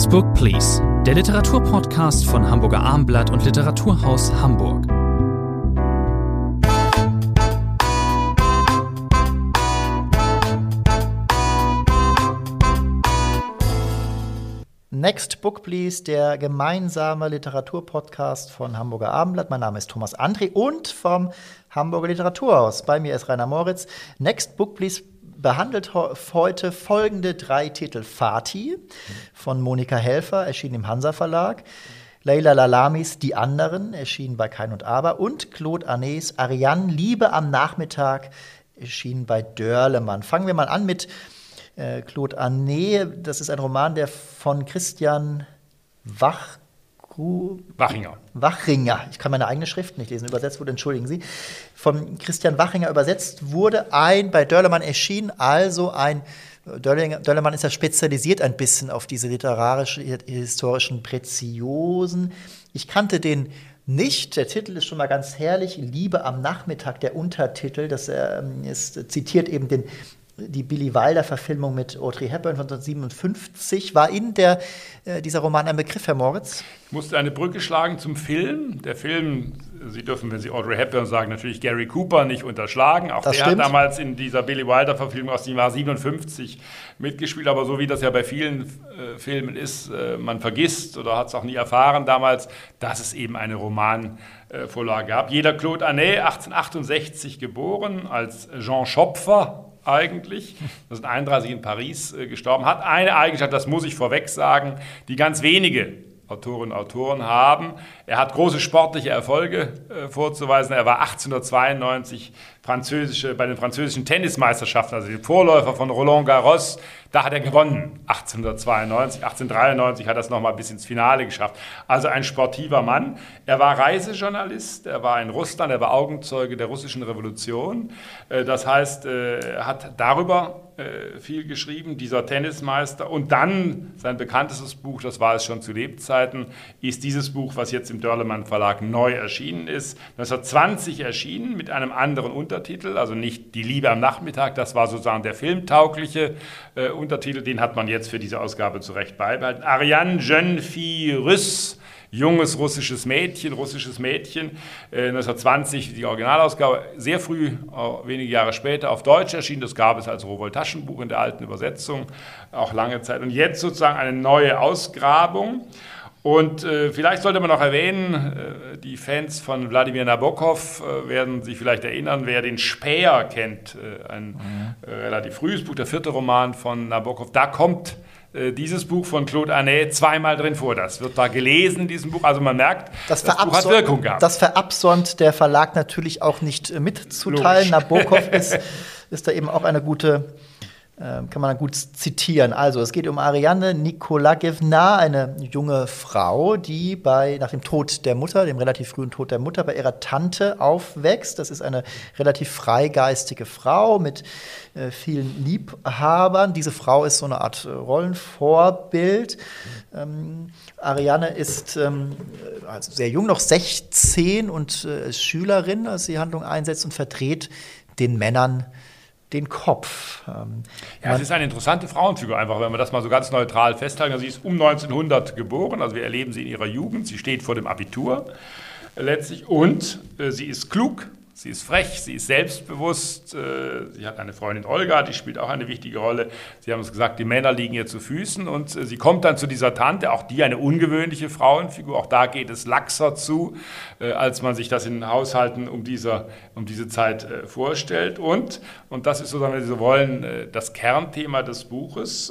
Next Book Please, der Literaturpodcast von Hamburger Armblatt und Literaturhaus Hamburg. Next Book Please, der gemeinsame Literaturpodcast von Hamburger Abendblatt. Mein Name ist Thomas André und vom Hamburger Literaturhaus. Bei mir ist Rainer Moritz. Next Book Please behandelt heute folgende drei Titel. Fatih von Monika Helfer, erschienen im Hansa Verlag. Leila Lalamis Die anderen, erschienen bei Kein und Aber. Und Claude Arnés Ariane, Liebe am Nachmittag, erschienen bei Dörlemann. Fangen wir mal an mit äh, Claude Arnés. Das ist ein Roman, der von Christian Wach Wachinger. Wachinger, ich kann meine eigene Schrift nicht lesen, übersetzt wurde, entschuldigen Sie, von Christian Wachinger übersetzt wurde, ein bei Dörlemann erschien, also ein Dörlemann ist ja spezialisiert ein bisschen auf diese literarischen, historischen Preziosen. Ich kannte den nicht. Der Titel ist schon mal ganz herrlich. Liebe am Nachmittag, der Untertitel. Das ähm, ist, zitiert eben den die Billy Wilder-Verfilmung mit Audrey Hepburn von 1957. War Ihnen der, äh, dieser Roman ein Begriff, Herr Moritz? Ich musste eine Brücke schlagen zum Film. Der Film, Sie dürfen, wenn Sie Audrey Hepburn sagen, natürlich Gary Cooper nicht unterschlagen. Auch das der stimmt. hat damals in dieser Billy Wilder-Verfilmung aus dem Jahr 57 mitgespielt. Aber so wie das ja bei vielen äh, Filmen ist, äh, man vergisst oder hat es auch nie erfahren damals, dass es eben eine Romanvorlage gab. Jeder Claude Anet, 1868 geboren, als Jean Schopfer eigentlich. Das ist 31 in Paris äh, gestorben. Hat eine Eigenschaft, das muss ich vorweg sagen, die ganz wenige Autorinnen und Autoren haben. Er hat große sportliche Erfolge äh, vorzuweisen. Er war 1892 französische, bei den französischen Tennismeisterschaften, also die Vorläufer von Roland Garros, da hat er gewonnen. 1892, 1893 hat er es nochmal bis ins Finale geschafft. Also ein sportiver Mann. Er war Reisejournalist, er war in Russland, er war Augenzeuge der russischen Revolution. Äh, das heißt, äh, er hat darüber viel geschrieben, dieser Tennismeister. Und dann sein bekanntestes Buch, das war es schon zu Lebzeiten, ist dieses Buch, was jetzt im Dörlemann Verlag neu erschienen ist. 1920 erschienen mit einem anderen Untertitel, also nicht Die Liebe am Nachmittag, das war sozusagen der filmtaugliche äh, Untertitel, den hat man jetzt für diese Ausgabe zurecht beibehalten. Ariane Jeune Fille Russe, junges russisches Mädchen, russisches Mädchen, äh, 1920 die Originalausgabe, sehr früh, äh, wenige Jahre später auf Deutsch erschienen, das gab es als Rowold-Taschenbuch in der alten Übersetzung, auch lange Zeit. Und jetzt sozusagen eine neue Ausgrabung. Und äh, vielleicht sollte man noch erwähnen, äh, die Fans von Wladimir Nabokov äh, werden sich vielleicht erinnern, wer den Späher kennt, äh, ein mhm. Äh, relativ frühes Buch, der vierte Roman von Nabokov, da kommt äh, dieses Buch von Claude Arnay zweimal drin vor. Das wird da gelesen in diesem Buch. Also man merkt, das, das Buch hat Wirkung gehabt. Das verabsäumt der Verlag natürlich auch nicht mitzuteilen. Logisch. Nabokov ist, ist da eben auch eine gute kann man gut zitieren. Also, es geht um Ariane Nikolagevna, eine junge Frau, die bei, nach dem Tod der Mutter, dem relativ frühen Tod der Mutter, bei ihrer Tante aufwächst. Das ist eine relativ freigeistige Frau mit äh, vielen Liebhabern. Diese Frau ist so eine Art äh, Rollenvorbild. Ähm, Ariane ist ähm, also sehr jung, noch 16 und äh, Schülerin, als sie Handlung einsetzt und verdreht den Männern den Kopf. Ähm, ja, es ist eine interessante Frauenfigur, einfach, wenn wir das mal so ganz neutral festhalten. Also sie ist um 1900 geboren, also wir erleben sie in ihrer Jugend. Sie steht vor dem Abitur letztlich und äh, sie ist klug, Sie ist frech, sie ist selbstbewusst. Äh, sie hat eine Freundin Olga, die spielt auch eine wichtige Rolle. Sie haben es gesagt, die Männer liegen ihr zu Füßen und äh, sie kommt dann zu dieser Tante, auch die eine ungewöhnliche Frauenfigur. Auch da geht es laxer zu, äh, als man sich das in Haushalten um, dieser, um diese Zeit vorstellt. Und, und das ist sozusagen, wenn Sie so wollen, das Kernthema des Buches.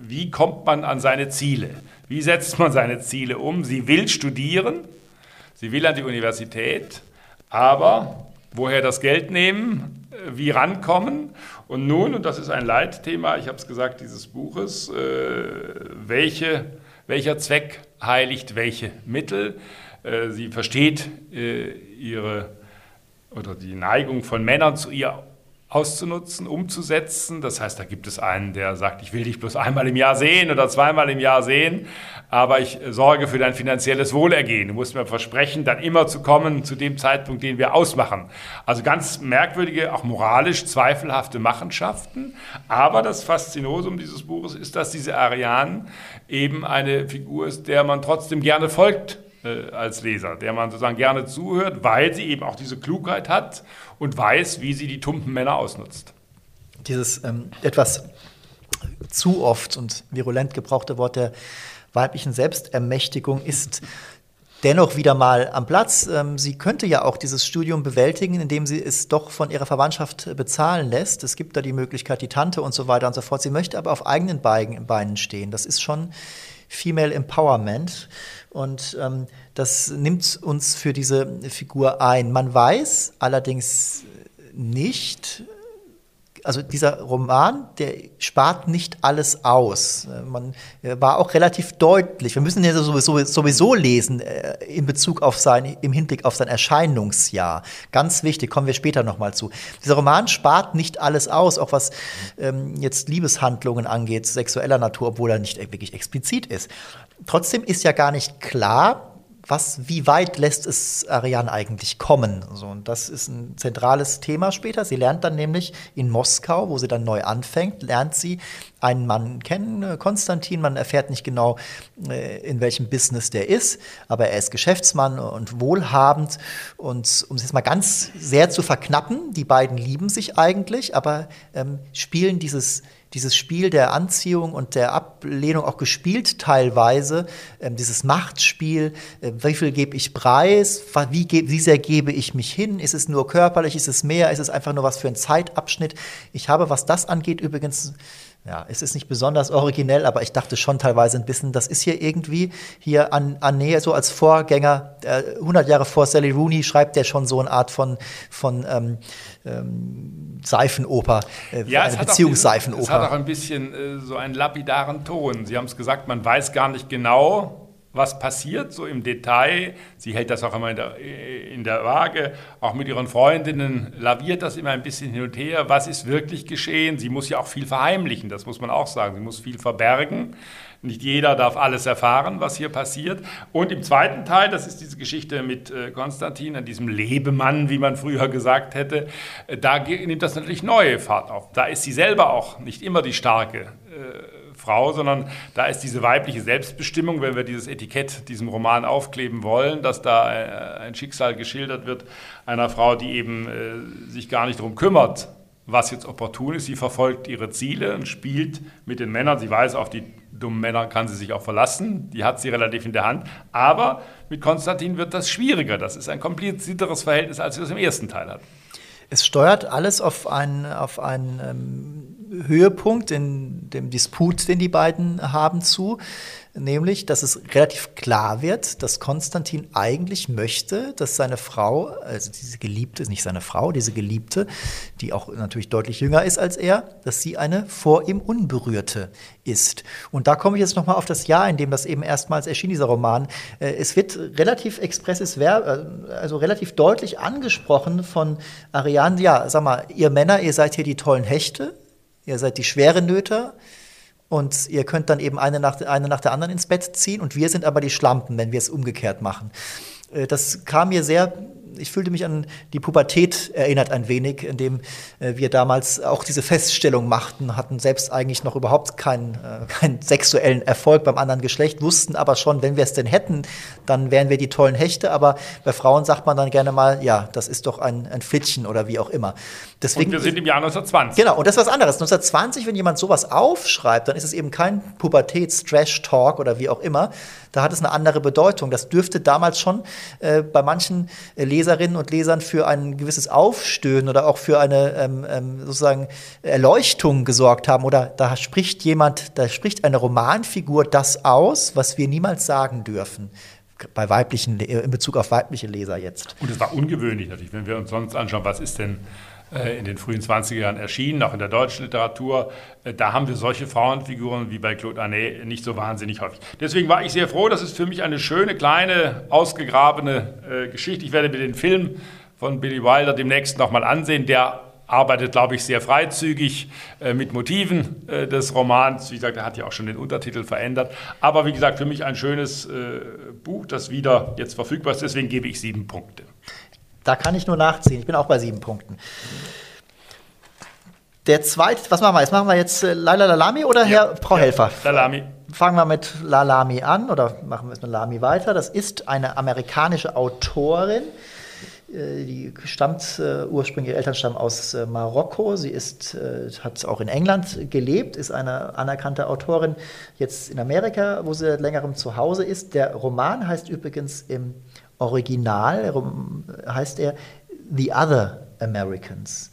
Wie kommt man an seine Ziele? Wie setzt man seine Ziele um? Sie will studieren, sie will an die Universität aber woher das Geld nehmen, äh, wie rankommen und nun, und das ist ein Leitthema, ich habe es gesagt, dieses Buches, äh, welche, welcher Zweck heiligt welche Mittel. Äh, sie versteht ihre oder die Neigung von Männern zu ihr auszunutzen, umzusetzen. Das heißt, da gibt es einen, der sagt, ich will dich bloß einmal im Jahr sehen oder zweimal im Jahr sehen, aber ich sorge für dein finanzielles Wohlergehen. Du musst mir versprechen, dann immer zu kommen zu dem Zeitpunkt, den wir ausmachen. Also ganz merkwürdige, auch moralisch zweifelhafte Machenschaften. Aber das Faszinosum dieses Buches ist, dass diese Ariane eben eine Figur ist, der man trotzdem gerne folgt äh, als Leser, der man sozusagen gerne zuhört, weil sie eben auch diese Klugheit hat und weiß, wie sie die tumpen Männer ausnutzt. Dieses ähm, etwas zu oft und virulent gebrauchte Wort der weiblichen Selbstermächtigung ist dennoch wieder mal am Platz. Ähm, sie könnte ja auch dieses Studium bewältigen, indem sie es doch von ihrer Verwandtschaft bezahlen lässt. Es gibt da die Möglichkeit, die Tante und so weiter und so fort. Sie möchte aber auf eigenen Beinen stehen. Das ist schon Female Empowerment. Und ähm, das nimmt uns für diese Figur ein. Man weiß allerdings nicht, also dieser Roman, der spart nicht alles aus. Man war auch relativ deutlich. Wir müssen ja sowieso, sowieso lesen äh, in Bezug auf sein, im Hinblick auf sein Erscheinungsjahr. Ganz wichtig, kommen wir später nochmal zu. Dieser Roman spart nicht alles aus, auch was ähm, jetzt Liebeshandlungen angeht, sexueller Natur, obwohl er nicht wirklich explizit ist. Trotzdem ist ja gar nicht klar, was, wie weit lässt es Ariane eigentlich kommen? So, und das ist ein zentrales Thema später. Sie lernt dann nämlich in Moskau, wo sie dann neu anfängt, lernt sie einen Mann kennen, äh, Konstantin. Man erfährt nicht genau, äh, in welchem Business der ist, aber er ist Geschäftsmann und wohlhabend. Und um es jetzt mal ganz sehr zu verknappen, die beiden lieben sich eigentlich, aber ähm, spielen dieses dieses Spiel der Anziehung und der Ablehnung auch gespielt teilweise, ähm, dieses Machtspiel, äh, wie viel gebe ich preis, wie, wie sehr gebe ich mich hin, ist es nur körperlich, ist es mehr, ist es einfach nur was für ein Zeitabschnitt. Ich habe, was das angeht, übrigens ja, es ist nicht besonders originell, aber ich dachte schon teilweise ein bisschen, das ist hier irgendwie hier an, an Nähe, so als Vorgänger, äh, 100 Jahre vor Sally Rooney schreibt der schon so eine Art von, von ähm, ähm, Seifenoper, äh, ja, eine Beziehungsseifenoper. Es hat auch ein bisschen äh, so einen lapidaren Ton. Sie haben es gesagt, man weiß gar nicht genau, was passiert, so im Detail. Sie hält das auch immer in der, in der Waage. Auch mit ihren Freundinnen laviert das immer ein bisschen hin und her. Was ist wirklich geschehen? Sie muss ja auch viel verheimlichen, das muss man auch sagen. Sie muss viel verbergen. Nicht jeder darf alles erfahren, was hier passiert. Und im zweiten Teil, das ist diese Geschichte mit äh, Konstantin, an diesem Lebemann, wie man früher gesagt hätte, äh, da nimmt das natürlich neue Fahrt auf. Da ist sie selber auch nicht immer die starke äh, Frau, sondern da ist diese weibliche Selbstbestimmung, wenn wir dieses Etikett diesem Roman aufkleben wollen, dass da äh, ein Schicksal geschildert wird einer Frau, die eben äh, sich gar nicht darum kümmert, was jetzt opportun ist. Sie verfolgt ihre Ziele und spielt mit den Männern. Sie weiß, auf die dummen Männer kann sie sich auch verlassen. Die hat sie relativ in der Hand. Aber mit Konstantin wird das schwieriger. Das ist ein komplizierteres Verhältnis, als wir es im ersten Teil hatten. Es steuert alles auf einen, auf einen ähm, Höhepunkt in dem Disput, den die beiden haben, zu nämlich, dass es relativ klar wird, dass Konstantin eigentlich möchte, dass seine Frau, also diese Geliebte, nicht seine Frau, diese Geliebte, die auch natürlich deutlich jünger ist als er, dass sie eine vor ihm Unberührte ist. Und da komme ich jetzt nochmal auf das Jahr, in dem das eben erstmals erschien, dieser Roman. Äh, es wird relativ expresses Verb, äh, also relativ deutlich angesprochen von Ariane, ja, sag mal, ihr Männer, ihr seid hier die tollen Hechte, ihr seid die schweren Nöter, und ihr könnt dann eben eine nach, eine nach der anderen ins Bett ziehen und wir sind aber die Schlampen, wenn wir es umgekehrt machen. Äh, das kam mir sehr ich fühlte mich an die Pubertät erinnert ein wenig, in dem äh, wir damals auch diese Feststellung machten, hatten selbst eigentlich noch überhaupt keinen, äh, keinen sexuellen Erfolg beim anderen Geschlecht, wussten aber schon, wenn wir es denn hätten, dann wären wir die tollen Hechte. Aber bei Frauen sagt man dann gerne mal, ja, das ist doch ein, ein Flittchen oder wie auch immer. Deswegen, und wir sind im Jahr 1920. Genau, und das ist was anderes. 1920, wenn jemand sowas aufschreibt, dann ist es eben kein Pubertäts-Trash-Talk oder wie auch immer. Da hat es eine andere Bedeutung. Das dürfte damals schon äh, bei manchen äh, Leserinnen und Lesern für ein gewisses Aufstöhnen oder auch für eine ähm, ähm, sozusagen Erleuchtung gesorgt haben. Oder da spricht jemand, da spricht eine Romanfigur das aus, was wir niemals sagen dürfen bei weiblichen, in Bezug auf weibliche Leser jetzt. Und es war ungewöhnlich natürlich, wenn wir uns sonst anschauen, was ist denn in den frühen 20er Jahren erschienen, auch in der deutschen Literatur. Äh, da haben wir solche Frauenfiguren wie bei Claude Anet nicht so wahnsinnig häufig. Deswegen war ich sehr froh, das ist für mich eine schöne, kleine, ausgegrabene äh, Geschichte. Ich werde mir den Film von Billy Wilder demnächst nochmal ansehen, der arbeitet, glaube ich, sehr freizügig äh, mit Motiven äh, des Romans. Wie gesagt, er hat ja auch schon den Untertitel verändert. Aber wie gesagt, für mich ein schönes äh, Buch, das wieder jetzt verfügbar ist. Deswegen gebe ich sieben Punkte. Da kann ich nur nachziehen. Ich bin auch bei sieben Punkten. Der zweite, was machen wir jetzt? Machen wir jetzt äh, Laila Lalami oder Herr Frau ja, Helfer? Lalami. Fangen wir mit Lalami an oder machen wir es mit Lalami weiter. Das ist eine amerikanische Autorin. Äh, die stammt äh, ursprünglich, ihr Eltern aus äh, Marokko. Sie ist, äh, hat auch in England gelebt, ist eine anerkannte Autorin, jetzt in Amerika, wo sie seit längerem zu Hause ist. Der Roman heißt übrigens im Original, heißt er The Other Americans.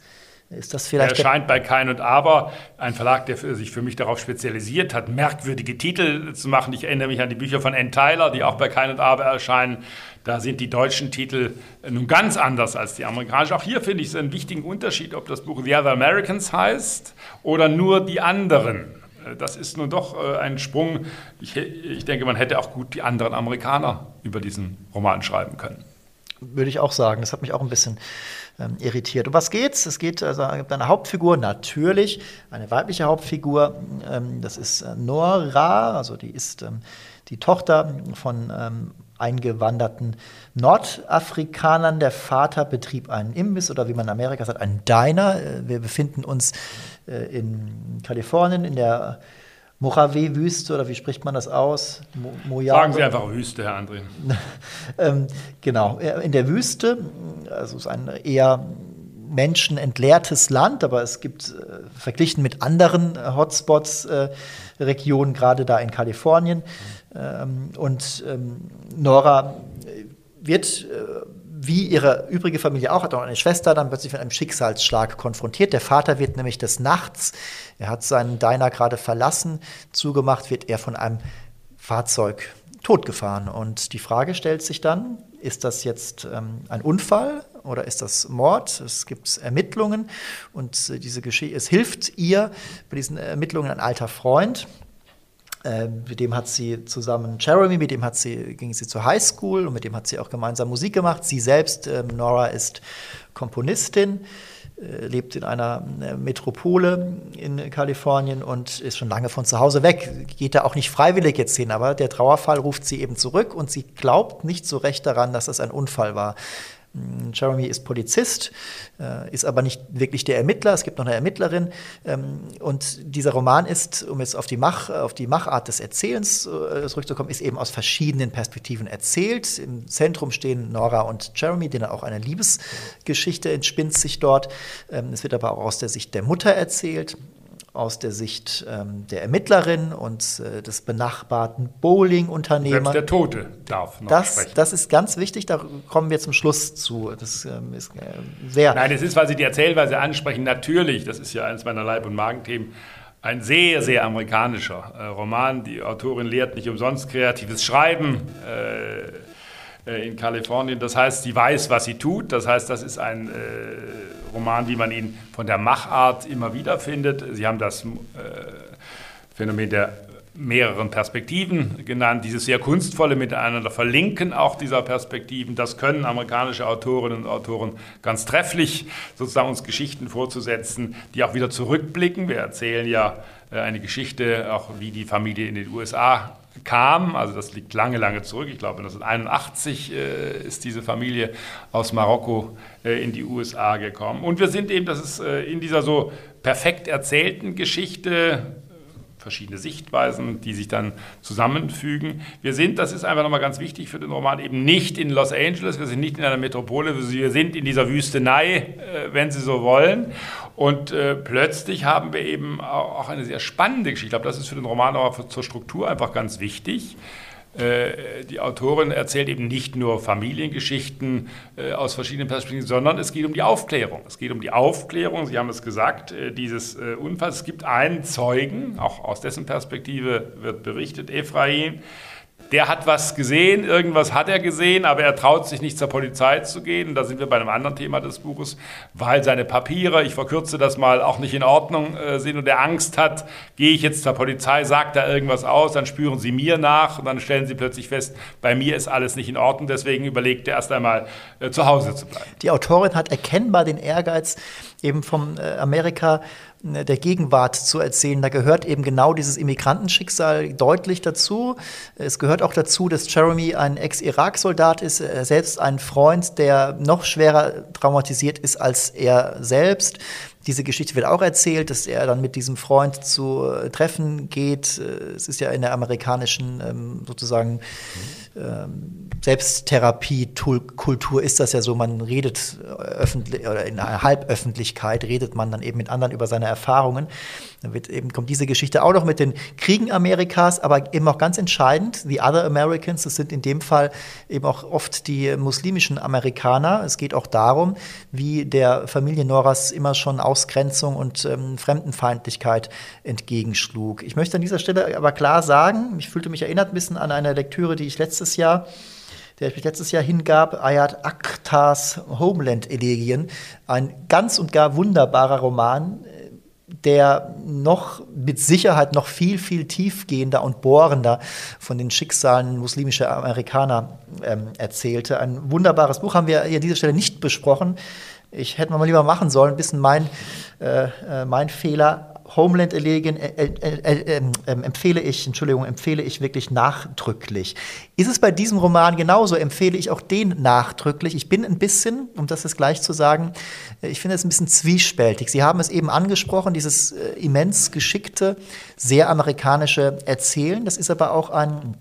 Ist das vielleicht er erscheint bei Kein und Aber, ein Verlag, der sich für mich darauf spezialisiert hat, merkwürdige Titel zu machen. Ich erinnere mich an die Bücher von Ann Tyler, die auch bei Kein und Aber erscheinen. Da sind die deutschen Titel nun ganz anders als die amerikanischen. Auch hier finde ich es einen wichtigen Unterschied, ob das Buch The Other Americans heißt oder nur die anderen. Das ist nun doch äh, ein Sprung. Ich, ich denke, man hätte auch gut die anderen Amerikaner über diesen Roman schreiben können. Würde ich auch sagen. Das hat mich auch ein bisschen ähm, irritiert. Um was geht's? Es geht also eine Hauptfigur, natürlich, eine weibliche Hauptfigur. Ähm, das ist äh, Nora, also die ist ähm, die Tochter von ähm, eingewanderten Nordafrikanern. Der Vater betrieb einen Imbiss oder wie man in Amerika sagt, einen Diner. Äh, wir befinden uns äh, in Kalifornien in der Mojave-Wüste oder wie spricht man das aus? Mo Mojave. Sagen Sie einfach Wüste, Herr André. ähm, genau, in der Wüste, also es ist ein eher menschenentleertes Land, aber es gibt äh, verglichen mit anderen äh, Hotspots äh, Regionen, gerade da in Kalifornien. Ähm, und ähm, Nora wird äh, wie ihre übrige Familie auch, hat auch eine Schwester, dann plötzlich mit einem Schicksalsschlag konfrontiert. Der Vater wird nämlich des Nachts, er hat seinen Diner gerade verlassen, zugemacht, wird er von einem Fahrzeug totgefahren. Und die Frage stellt sich dann, ist das jetzt ähm, ein Unfall oder ist das Mord? Es gibt Ermittlungen und äh, diese Geschichte, es hilft ihr bei diesen Ermittlungen ein alter Freund, ähm, mit dem hat sie zusammen Jeremy, mit dem hat sie, ging sie zur Highschool und mit dem hat sie auch gemeinsam Musik gemacht. Sie selbst, ähm, Nora, ist Komponistin, äh, lebt in einer äh, Metropole in Kalifornien und ist schon lange von zu Hause weg. Geht da auch nicht freiwillig jetzt hin, aber der Trauerfall ruft sie eben zurück und sie glaubt nicht so recht daran, dass das ein Unfall war. Jeremy ist Polizist, äh, ist aber nicht wirklich der Ermittler. Es gibt noch eine Ermittlerin. Ähm, und dieser Roman ist, um jetzt auf die, Mach, auf die Machart des Erzählens äh, zurückzukommen, ist eben aus verschiedenen Perspektiven erzählt. Im Zentrum stehen Nora und Jeremy, denen auch eine Liebesgeschichte entspinnt sich dort. Ähm, es wird aber auch aus der Sicht der Mutter erzählt aus der Sicht ähm, der Ermittlerin und äh, des benachbarten Bowling-Unternehmers. Selbst der Tote darf noch das, sprechen. Das ist ganz wichtig, da kommen wir zum Schluss zu. Das ähm, ist äh, sehr. Nein, es ist, weil Sie die Erzählweise ansprechen, natürlich, das ist ja eines meiner Leib- und Magenthemen, ein sehr, sehr amerikanischer äh, Roman. Die Autorin lehrt nicht umsonst kreatives Schreiben. Äh, äh, in Kalifornien. Das heißt, sie weiß, was sie tut. Das heißt, das ist ein äh, Roman, wie man ihn von der Machart immer wieder findet. Sie haben das äh, Phänomen der mehreren Perspektiven genannt, dieses sehr kunstvolle Miteinander verlinken auch dieser Perspektiven. Das können amerikanische Autorinnen und Autoren ganz trefflich, sozusagen uns Geschichten vorzusetzen, die auch wieder zurückblicken. Wir erzählen ja äh, eine Geschichte, auch wie die Familie in den USA kam, also das liegt lange, lange zurück, ich glaube 1981 äh, ist diese Familie aus Marokko äh, in die USA gekommen. Und wir sind eben, das ist äh, in dieser so perfekt erzählten Geschichte, verschiedene Sichtweisen, die sich dann zusammenfügen. Wir sind, das ist einfach nochmal ganz wichtig für den Roman, eben nicht in Los Angeles, wir sind nicht in einer Metropole, wir sind in dieser Wüstenei, äh, wenn Sie so wollen. Und äh, plötzlich haben wir eben auch eine sehr spannende Geschichte. Ich glaube, das ist für den Roman aber zur Struktur einfach ganz wichtig. Äh, die Autorin erzählt eben nicht nur Familiengeschichten äh, aus verschiedenen Perspektiven, sondern es geht um die Aufklärung. Es geht um die Aufklärung, Sie haben es gesagt, äh, dieses Unfalls. Es gibt einen Zeugen, auch aus dessen Perspektive wird berichtet, Ephraim, der hat was gesehen, irgendwas hat er gesehen, aber er traut sich nicht zur Polizei zu gehen. Da sind wir bei einem anderen Thema des Buches, weil seine Papiere, ich verkürze das mal, auch nicht in Ordnung äh, sind und er Angst hat, gehe ich jetzt zur Polizei, sagt da irgendwas aus, dann spüren sie mir nach und dann stellen sie plötzlich fest, bei mir ist alles nicht in Ordnung, deswegen überlegt er erst einmal äh, zu Hause zu bleiben. Die Autorin hat erkennbar den Ehrgeiz, eben vom äh, Amerika äh, der Gegenwart zu erzählen. Da gehört eben genau dieses Immigrantenschicksal deutlich dazu. Es gehört auch dazu, dass Jeremy ein Ex-Irak-Soldat ist, er selbst ein Freund, der noch schwerer traumatisiert ist als er selbst. Diese Geschichte wird auch erzählt, dass er dann mit diesem Freund zu äh, Treffen geht. Äh, es ist ja in der amerikanischen ähm, sozusagen ähm, Selbsttherapie-Kultur ist das ja so, man redet öffentlich oder in einer Halböffentlichkeit redet man dann eben mit anderen über seine Erfahrungen. Dann wird eben, kommt diese Geschichte auch noch mit den Kriegen Amerikas, aber eben auch ganz entscheidend, the other Americans, das sind in dem Fall eben auch oft die muslimischen Amerikaner. Es geht auch darum, wie der Familie Noras immer schon Ausgrenzung und ähm, Fremdenfeindlichkeit entgegenschlug. Ich möchte an dieser Stelle aber klar sagen, ich fühlte mich erinnert ein bisschen an eine Lektüre, die ich letztes Jahr der ich mich letztes Jahr hingab, Ayat Akhtas Homeland-Elegien. Ein ganz und gar wunderbarer Roman, der noch mit Sicherheit noch viel, viel tiefgehender und bohrender von den Schicksalen muslimischer Amerikaner ähm, erzählte. Ein wunderbares Buch haben wir hier an dieser Stelle nicht besprochen. Ich hätte mal lieber machen sollen, ein bisschen mein, äh, äh mein Fehler. Homeland Elegion äh, äh, äh, ähm, ähm, empfehle ich, Entschuldigung, empfehle ich wirklich nachdrücklich. Ist es bei diesem Roman genauso, empfehle ich auch den nachdrücklich. Ich bin ein bisschen, um das jetzt gleich zu sagen, äh, ich finde es ein bisschen zwiespältig. Sie haben es eben angesprochen, dieses äh, immens geschickte, sehr amerikanische Erzählen. Das ist aber auch ein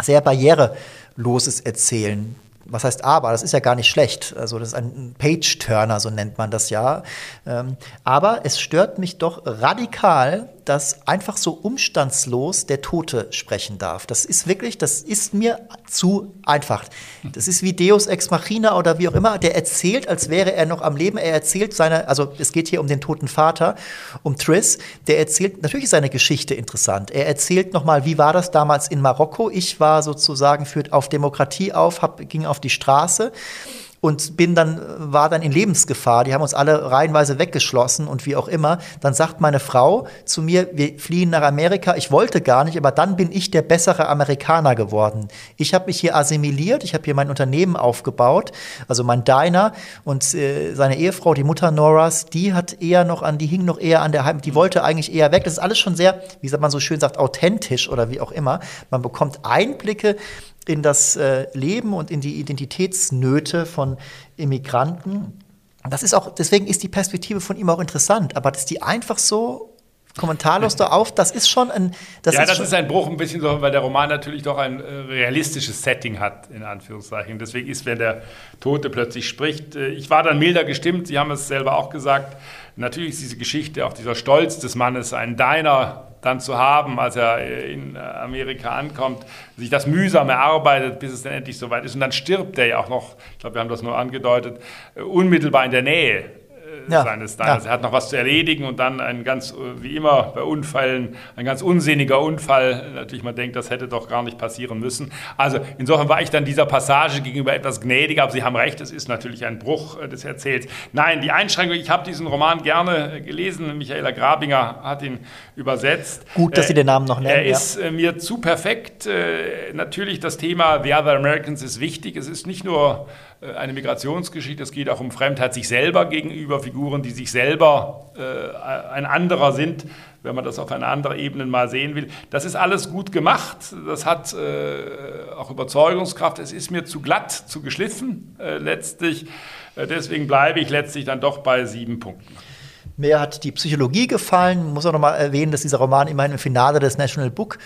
sehr barriereloses Erzählen was heißt aber? Das ist ja gar nicht schlecht. Also das ist ein Page-Turner, so nennt man das ja. Ähm, aber es stört mich doch radikal, dass einfach so umstandslos der Tote sprechen darf. Das ist wirklich, das ist mir zu einfach. Das ist wie Deus Ex Machina oder wie auch immer. Der erzählt, als wäre er noch am Leben. Er erzählt seine, also es geht hier um den toten Vater, um Triss. Der erzählt, natürlich ist seine Geschichte interessant. Er erzählt nochmal, wie war das damals in Marokko? Ich war sozusagen für, auf Demokratie auf, hab, ging auf die Straße und bin dann, war dann in Lebensgefahr. Die haben uns alle reihenweise weggeschlossen und wie auch immer. Dann sagt meine Frau zu mir, wir fliehen nach Amerika. Ich wollte gar nicht, aber dann bin ich der bessere Amerikaner geworden. Ich habe mich hier assimiliert, ich habe hier mein Unternehmen aufgebaut, also mein Diner und äh, seine Ehefrau, die Mutter Noras, die hat eher noch an, die hing noch eher an der Heim, die wollte eigentlich eher weg. Das ist alles schon sehr, wie man so schön sagt, authentisch oder wie auch immer. Man bekommt Einblicke in das äh, Leben und in die Identitätsnöte von Immigranten. Das ist auch, deswegen ist die Perspektive von ihm auch interessant, aber dass die einfach so kommentarlos da auf, das ist schon ein. Das ja, ist das ist ein Bruch ein bisschen so, weil der Roman natürlich doch ein äh, realistisches Setting hat, in Anführungszeichen. Deswegen ist, wenn der Tote plötzlich spricht, äh, ich war dann milder gestimmt, Sie haben es selber auch gesagt. Natürlich ist diese Geschichte, auch dieser Stolz des Mannes, ein Diner dann zu haben, als er in Amerika ankommt, sich das mühsam erarbeitet, bis es dann endlich soweit ist. Und dann stirbt er ja auch noch, ich glaube, wir haben das nur angedeutet, äh, unmittelbar in der Nähe ja. seines Diners. Ja. Er hat noch was zu erledigen und dann ein ganz, wie immer bei Unfällen, ein ganz unsinniger Unfall. Natürlich, man denkt, das hätte doch gar nicht passieren müssen. Also insofern war ich dann dieser Passage gegenüber etwas gnädiger, aber Sie haben recht, es ist natürlich ein Bruch äh, des Erzähls. Nein, die Einschränkung, ich habe diesen Roman gerne gelesen. Michaela Grabinger hat ihn übersetzt. Gut, dass Sie den Namen noch nennen. Er ist ja. Äh, mir zu perfekt. Natürlich, das Thema The Other Americans ist wichtig. Es ist nicht nur äh, eine Migrationsgeschichte, es geht auch um Fremdheit sich selber gegenüber, Figuren, die sich selber äh, ein anderer sind, wenn man das auf einer anderen Ebene mal sehen will. Das ist alles gut gemacht, das hat äh, auch Überzeugungskraft, es ist mir zu glatt, zu geschliffen äh, letztlich. Äh, deswegen bleibe ich letztlich dann doch bei sieben Punkten. Mir hat die Psychologie gefallen. Ich muss auch noch mal erwähnen, dass dieser Roman immerhin im Finale des National Book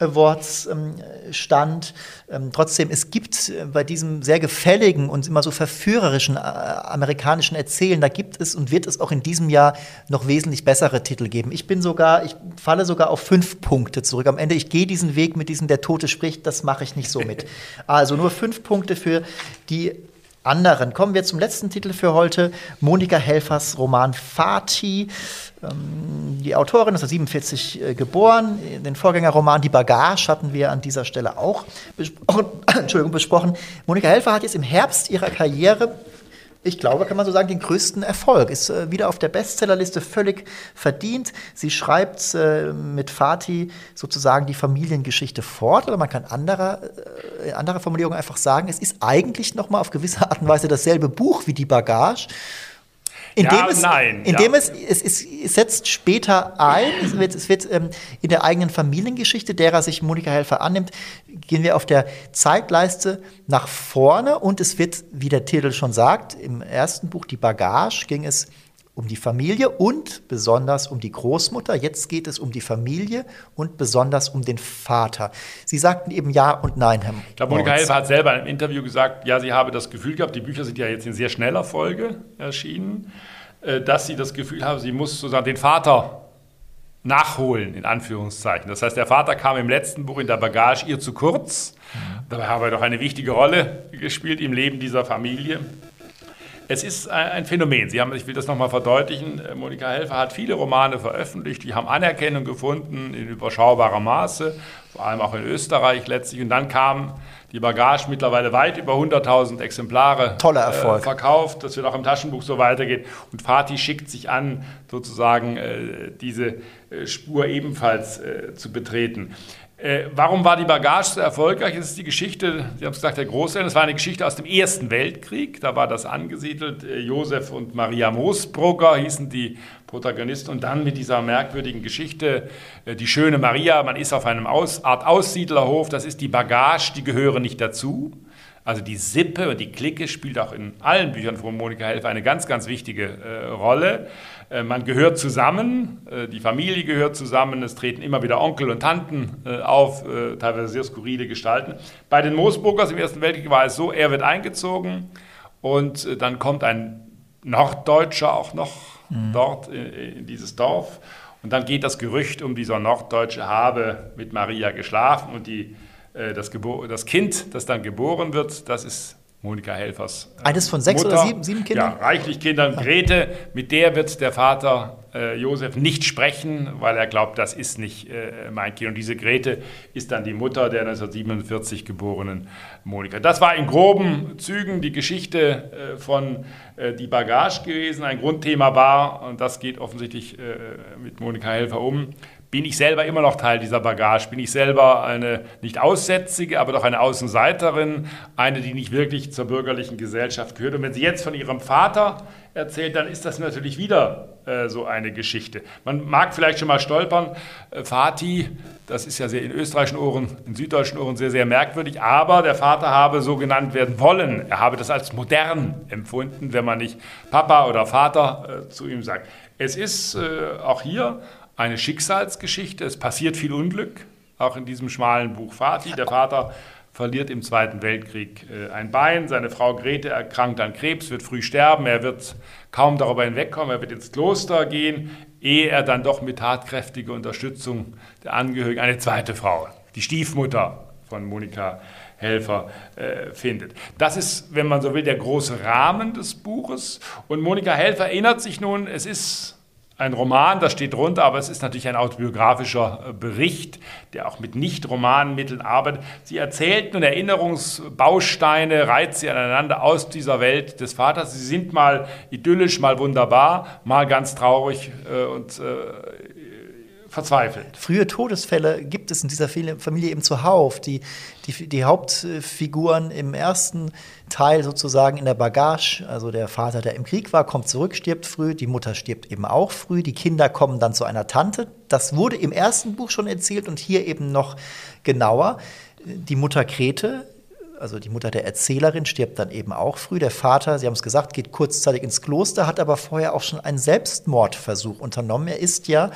Awards ähm, stand. Ähm, trotzdem, es gibt äh, bei diesem sehr gefälligen und immer so verführerischen äh, amerikanischen Erzählen, da gibt es und wird es auch in diesem Jahr noch wesentlich bessere Titel geben. Ich bin sogar, ich falle sogar auf fünf Punkte zurück. Am Ende, ich gehe diesen Weg mit diesem Der Tote spricht, das mache ich nicht so mit. Also nur fünf Punkte für die anderen. Kommen wir zum letzten Titel für heute, Monika Helfers Roman Fati. Ähm, die Autorin ist 1947 äh, geboren. Den Vorgängerroman Die Bagage hatten wir an dieser Stelle auch besprochen. Entschuldigung, besprochen. Monika Helfer hat jetzt im Herbst ihrer Karriere ich glaube, kann man so sagen, den größten Erfolg. Ist äh, wieder auf der Bestsellerliste völlig verdient. Sie schreibt äh, mit Fatih sozusagen die Familiengeschichte fort, oder man kann anderer, äh, in anderer Formulierung einfach sagen, es ist eigentlich noch mal auf gewisse Art und Weise dasselbe Buch wie die Bagage, Indem ja, es, nein. Indem ja. es, es, es, setzt später ein, es wird, es wird ähm, in der eigenen Familiengeschichte, derer sich Monika Helfer annimmt, gehen wir auf der Zeitleiste nach vorne und es wird, wie der Titel schon sagt, im ersten Buch, die Bagage, ging es um die Familie und besonders um die Großmutter. Jetzt geht es um die Familie und besonders um den Vater. Sie sagten eben Ja und Nein, Herr Ich glaube, Monika Helfer hat selber in einem Interview gesagt, ja, sie habe das Gefühl gehabt, die Bücher sind ja jetzt in sehr schneller Folge erschienen, äh, dass sie das Gefühl habe, sie muss sozusagen den Vater nachholen, in Anführungszeichen. Das heißt, der Vater kam im letzten Buch in der Bagage ihr zu kurz. Mhm. Dabei habe er doch eine wichtige Rolle gespielt im Leben dieser Familie. Es ist ein Phänomen. Sie haben, ich will das nochmal verdeutlichen, äh, Monika Helfer hat viele Romane veröffentlicht, die haben Anerkennung gefunden in überschaubarem Maße, vor allem auch in Österreich letztlich. Und dann kam die Bagage mittlerweile weit über 100.000 Exemplare Toller Erfolg. Äh, verkauft. Das wird auch im Taschenbuch so weitergehen. Und Fatih schickt sich an, sozusagen äh, diese äh, Spur ebenfalls äh, zu betreten. Äh, warum war die Bagage so erfolgreich? Es ist die Geschichte, Sie haben es gesagt, der Großeltern, es war eine Geschichte aus dem Ersten Weltkrieg, da war das angesiedelt. Äh, Josef und Maria Moosbrugger hießen die Protagonisten und dann mit dieser merkwürdigen Geschichte, äh, die schöne Maria, man ist auf einem Aus, Art Aussiedlerhof, das ist die Bagage, die gehören nicht dazu. Also die Sippe und die Clique spielt auch in allen Büchern von Monika Helfer eine ganz, ganz wichtige äh, Rolle. Äh, man gehört zusammen, äh, die Familie gehört zusammen, es treten immer wieder Onkel und Tanten äh, auf, äh, teilweise sehr skurrile Gestalten. Bei den Moosburgers im Ersten Weltkrieg war es so, er wird eingezogen und äh, dann kommt ein Norddeutscher auch noch mhm. dort in dieses Dorf. Und dann geht das Gerücht um, dieser Norddeutsche habe mit Maria geschlafen und die äh, das, das, Kind, das dann geboren wird, das ist Monika Helfers. Äh, Eines von sechs Mutter. oder sieben, sieben Kindern? Ja, reichlich Kindern. Grete, mit der wird der Vater äh, Josef nicht sprechen, weil er glaubt, das ist nicht äh, mein Kind. Und diese Grete ist dann die Mutter der 1947 geborenen Monika. Das war in groben Zügen die Geschichte äh, von äh, Die Bagage gewesen. Ein Grundthema war, und das geht offensichtlich mit Monika Helfer um, bin ich selber immer noch Teil dieser Bagage? Bin ich selber eine nicht Aussätzige, aber doch eine Außenseiterin, eine, die nicht wirklich zur bürgerlichen Gesellschaft gehört? Und wenn sie jetzt von ihrem Vater erzählt, dann ist das natürlich wieder äh, so eine Geschichte. Man mag vielleicht schon mal stolpern, äh, Fatih, das ist ja sehr in österreichischen Ohren, in süddeutschen Ohren sehr, sehr merkwürdig, aber der Vater habe so genannt werden wollen. Er habe das als modern empfunden, wenn man nicht Papa oder Vater äh, zu ihm sagt. Es ist äh, auch hier eine Schicksalsgeschichte. Es passiert viel Unglück, auch in diesem schmalen Buch Fatih. Der Vater verliert im Zweiten Weltkrieg äh, ein Bein. Seine Frau Grete erkrankt an Krebs, wird früh sterben. Er wird kaum darüber hinwegkommen. Er wird ins Kloster gehen, ehe er dann doch mit tatkräftiger Unterstützung der Angehörigen eine zweite Frau, die Stiefmutter von Monika Helfer äh, findet. Das ist, wenn man so will, der große Rahmen des Buches. Und Monika Helfer erinnert sich nun, es ist ein Roman, das steht drunter, aber es ist natürlich ein autobiografischer äh, Bericht, der auch mit Nicht-Romanmitteln arbeitet. Sie erzählt nun Erinnerungsbausteine, reiht sie aneinander aus dieser Welt des Vaters. Sie sind mal idyllisch, mal wunderbar, mal ganz traurig äh, und äh, verzweifelt. Frühe Todesfälle gibt es in dieser Familie eben zuhauf. Die, die, die Hauptfiguren im ersten Teil sozusagen in der Bagage, also der Vater, der im Krieg war, kommt zurück, stirbt früh, die Mutter stirbt eben auch früh, die Kinder kommen dann zu einer Tante. Das wurde im ersten Buch schon erzählt und hier eben noch genauer. Die Mutter Krete also die Mutter der Erzählerin, stirbt dann eben auch früh. Der Vater, Sie haben es gesagt, geht kurzzeitig ins Kloster, hat aber vorher auch schon einen Selbstmordversuch unternommen. Er ist ja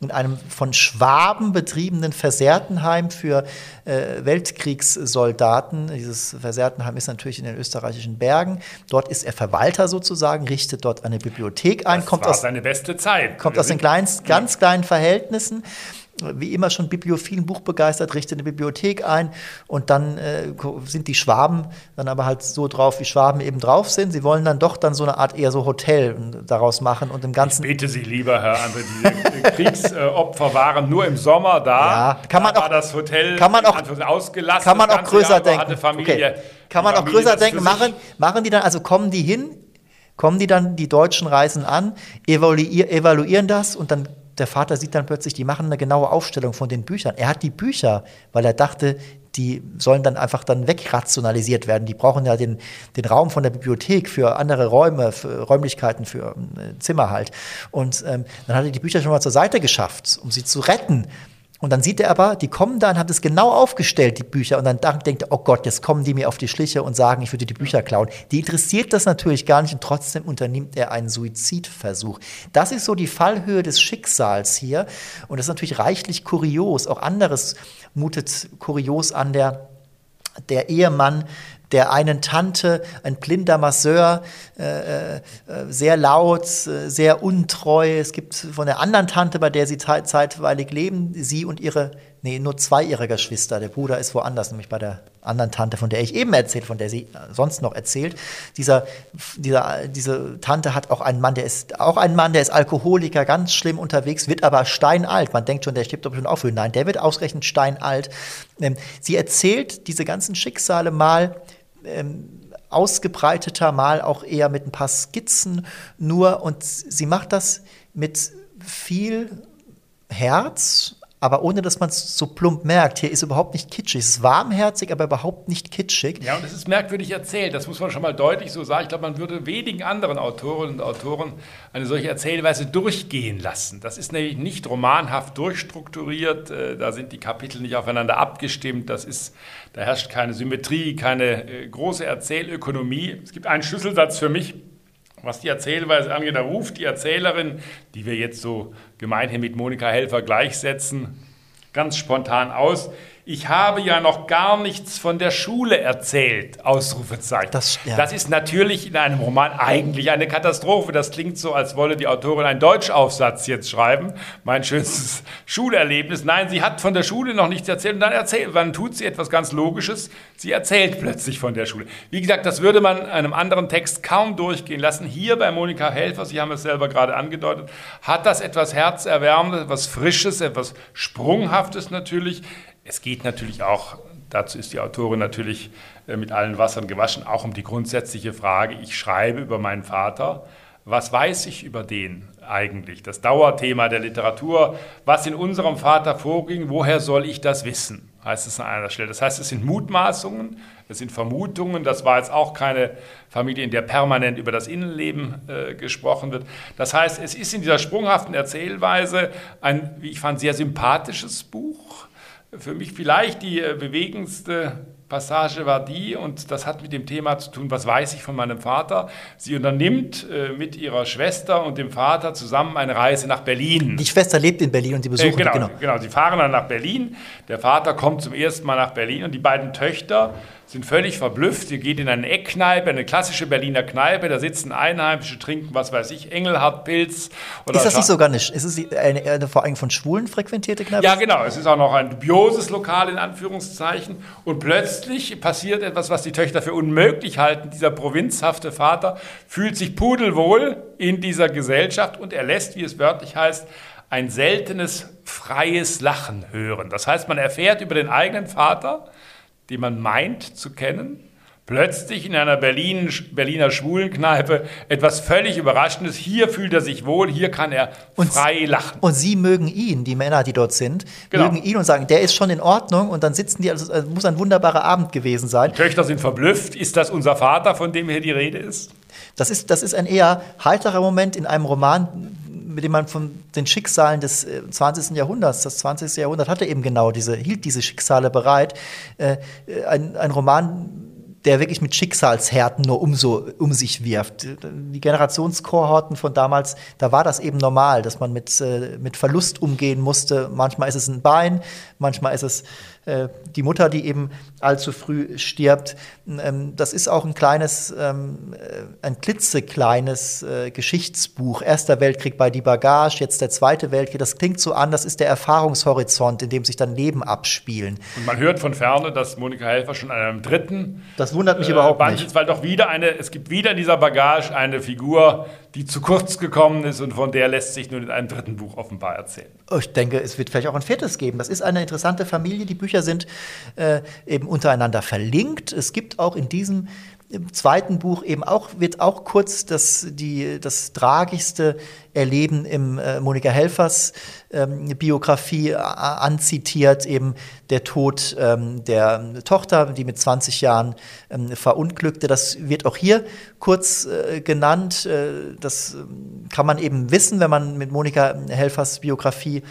in einem von Schwaben betriebenen Versehrtenheim für äh, Weltkriegssoldaten. Dieses Versehrtenheim ist natürlich in den österreichischen Bergen. Dort ist er Verwalter sozusagen, richtet dort eine Bibliothek ein. Das kommt war aus, seine beste Zeit. Kommt aus den kleinen, ganz kleinen Verhältnissen wie immer schon bibliophilen Buch begeistert, richtet eine Bibliothek ein und dann äh, sind die Schwaben dann aber halt so drauf, wie Schwaben eben drauf sind. Sie wollen dann doch dann so eine Art eher so Hotel daraus machen und im Ganzen. Ich bitte Sie, lieber Herr André, diese Kriegsopfer waren nur im Sommer da. Ja, kann man da auch, das Hotel kann man auch, ausgelassen. Kann man auch größer Jahr, denken. Okay. Kann man auch größer denken. Machen, machen die dann, also kommen die hin, kommen die dann, die Deutschen reisen an, evaluieren das und dann der Vater sieht dann plötzlich, die machen eine genaue Aufstellung von den Büchern. Er hat die Bücher, weil er dachte, die sollen dann einfach dann wegrationalisiert werden. Die brauchen ja den, den Raum von der Bibliothek für andere Räume, für Räumlichkeiten, für äh, Zimmer halt. Und ähm, dann hat er die Bücher schon mal zur Seite geschafft, um sie zu retten. Und dann sieht er aber, die kommen da und hat es genau aufgestellt, die Bücher. Und dann denkt er, oh Gott, jetzt kommen die mir auf die Schliche und sagen, ich würde die Bücher klauen. Die interessiert das natürlich gar nicht und trotzdem unternimmt er einen Suizidversuch. Das ist so die Fallhöhe des Schicksals hier. Und das ist natürlich reichlich kurios. Auch anderes mutet kurios an der der Ehemann der einen Tante, ein blinder Masseur, äh, äh, sehr laut, äh, sehr untreu. Es gibt von der anderen Tante, bei der sie zeitweilig leben, sie und ihre, nee, nur zwei ihrer Geschwister. Der Bruder ist woanders, nämlich bei der anderen Tante, von der ich eben erzählt, von der sie sonst noch erzählt. Dieser, dieser, diese Tante hat auch einen Mann, der ist auch ein Mann, der ist Alkoholiker, ganz schlimm unterwegs, wird aber steinalt. Man denkt schon, der stirbt doch schon früh. Nein, der wird ausgerechnet steinalt. Ähm, sie erzählt diese ganzen Schicksale mal ähm, ausgebreiteter, mal auch eher mit ein paar Skizzen nur. Und sie macht das mit viel Herz, aber ohne dass man es so plump merkt. Hier ist überhaupt nicht kitschig. Es ist warmherzig, aber überhaupt nicht kitschig. Ja, und es ist merkwürdig erzählt. Das muss man schon mal deutlich so sagen. Ich glaube, man würde wenigen anderen Autorinnen und Autoren eine solche Erzählweise durchgehen lassen. Das ist nämlich nicht romanhaft durchstrukturiert. Äh, da sind die Kapitel nicht aufeinander abgestimmt. Das ist, da herrscht keine Symmetrie, keine äh, große Erzählökonomie. Es gibt einen Schlüsselsatz für mich was die Erzählweise angeht, da ruft die Erzählerin, die wir jetzt so gemeinhin mit Monika Helfer gleichsetzen, ganz spontan aus, ich habe ja noch gar nichts von der Schule erzählt, Ausrufezeichen. Das, ja. das, ist natürlich in einem Roman eigentlich eine Katastrophe. Das klingt so, als wolle die Autorin einen Deutschaufsatz jetzt schreiben. Mein schönstes Schulerlebnis. Nein, sie hat von der Schule noch nichts erzählt und dann erzählt, dann tut sie etwas ganz Logisches. Sie erzählt plötzlich von der Schule. Wie gesagt, das würde man einem anderen Text kaum durchgehen lassen. Hier bei Monika Helfer, Sie haben es selber gerade angedeutet, hat das etwas Herzerwärmendes, etwas Frisches, etwas Sprunghaftes natürlich. Es geht natürlich auch, dazu ist die Autorin natürlich äh, mit allen Wassern gewaschen, auch um die grundsätzliche Frage, ich schreibe über meinen Vater, was weiß ich über den eigentlich? Das Dauerthema der Literatur, was in unserem Vater vorging, woher soll ich das wissen? Heißt es an einer Stelle. Das heißt, es sind Mutmaßungen, es sind Vermutungen. Das war jetzt auch keine Familie, in der permanent über das Innenleben äh, gesprochen wird. Das heißt, es ist in dieser sprunghaften Erzählweise ein, wie ich fand, sehr sympathisches Buch für mich vielleicht die äh, bewegendste Passage war die, und das hat mit dem Thema zu tun, was weiß ich von meinem Vater. Sie unternimmt äh, mit ihrer Schwester und dem Vater zusammen eine Reise nach Berlin. Die Schwester lebt in Berlin und die besuchen äh, genau, genau. genau, sie fahren dann nach Berlin. Der Vater kommt zum ersten Mal nach Berlin und die beiden Töchter sind völlig verblüfft. Sie geht in eine Eckkneipe, eine klassische Berliner Kneipe, da sitzen Einheimische, trinken, was weiß ich, Engelhardt-Pilz. Ist das nicht sogar nicht? Ist es eine, eine, vor allem von Schwulen frequentierte Kneipe? Ja, genau. Es ist auch noch ein dubioses Lokal in Anführungszeichen. Und plötzlich passiert etwas, was die Töchter für unmöglich halten. Dieser provinzhafte Vater fühlt sich pudelwohl in dieser Gesellschaft und er lässt, wie es wörtlich heißt, ein seltenes freies Lachen hören. Das heißt, man erfährt über den eigenen Vater, den man meint zu kennen, plötzlich in einer Berlin, Berliner Schwulenkneipe etwas völlig Überraschendes. Hier fühlt er sich wohl, hier kann er und, frei lachen. Und sie mögen ihn, die Männer, die dort sind, genau. mögen ihn und sagen, der ist schon in Ordnung und dann sitzen die, also es muss ein wunderbarer Abend gewesen sein. Die Töchter sind verblüfft. Ist das unser Vater, von dem hier die Rede ist? Das ist, das ist ein eher heiterer Moment in einem Roman, mit dem man von den Schicksalen des 20. Äh, Jahrhunderts, das 20. Jahrhundert hatte eben genau diese, hielt diese Schicksale bereit. Äh, äh, ein, ein Roman, der wirklich mit Schicksalshärten nur um, so, um sich wirft. Die Generationskohorten von damals, da war das eben normal, dass man mit, mit Verlust umgehen musste. Manchmal ist es ein Bein, manchmal ist es äh, die Mutter, die eben allzu früh stirbt. Ähm, das ist auch ein kleines, ähm, äh, ein klitzekleines äh, Geschichtsbuch. Erster Weltkrieg bei die Bagage, jetzt der Zweite Weltkrieg. Das klingt so an, das ist der Erfahrungshorizont, in dem sich dann Leben abspielen. Und man hört von ferne, dass Monika Helfer schon an einem dritten. Das wundert mich äh, überhaupt nicht. Weil doch wieder eine, es gibt wieder in dieser Bagage eine Figur, die zu kurz gekommen ist und von der lässt sich nun in einem dritten Buch offenbar erzählen. Ich denke, es wird vielleicht auch ein viertes geben. Das ist eine interessante Familie. Die Bücher sind äh, eben untereinander verlinkt. Es gibt auch in diesem Im zweiten Buch eben auch wird auch kurz das, die, das tragischste Erleben im äh, Monika Helfers ähm, Biografie anzitiert, eben der Tod ähm, der Tochter, die mit 20 Jahren ähm, verunglückte. Das wird auch hier kurz äh, genannt. Äh, das ähm, kann man eben wissen, wenn man mit Monika Helfers Biografie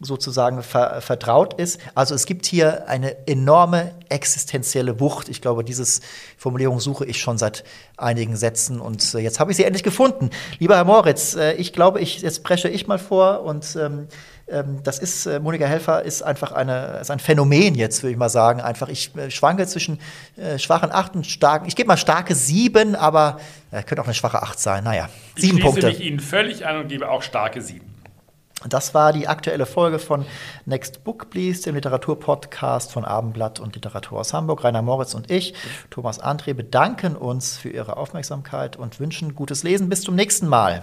sozusagen ver vertraut ist. Also es gibt hier eine enorme existenzielle Wucht. Ich glaube, diese Formulierung suche ich schon seit einigen Sätzen und äh, jetzt habe ich sie endlich gefunden. Lieber Herr Moritz, äh, ich glaube, ich, jetzt presche ich mal vor und ähm, ähm, das ist, äh, Monika Helfer ist einfach eine, ist ein Phänomen jetzt, würde ich mal sagen. Einfach, ich äh, schwanke zwischen äh, schwachen acht und starken, ich gebe mal starke sieben, aber äh, könnte auch eine schwache acht sein. Naja, sieben ich Punkte. Ich schließe mich Ihnen völlig an und gebe auch starke sieben. Das war die aktuelle Folge von Next Book Please, dem Literaturpodcast von Abendblatt und Literatur aus Hamburg. Rainer Moritz und ich, Thomas André, bedanken uns für Ihre Aufmerksamkeit und wünschen gutes Lesen. Bis zum nächsten Mal.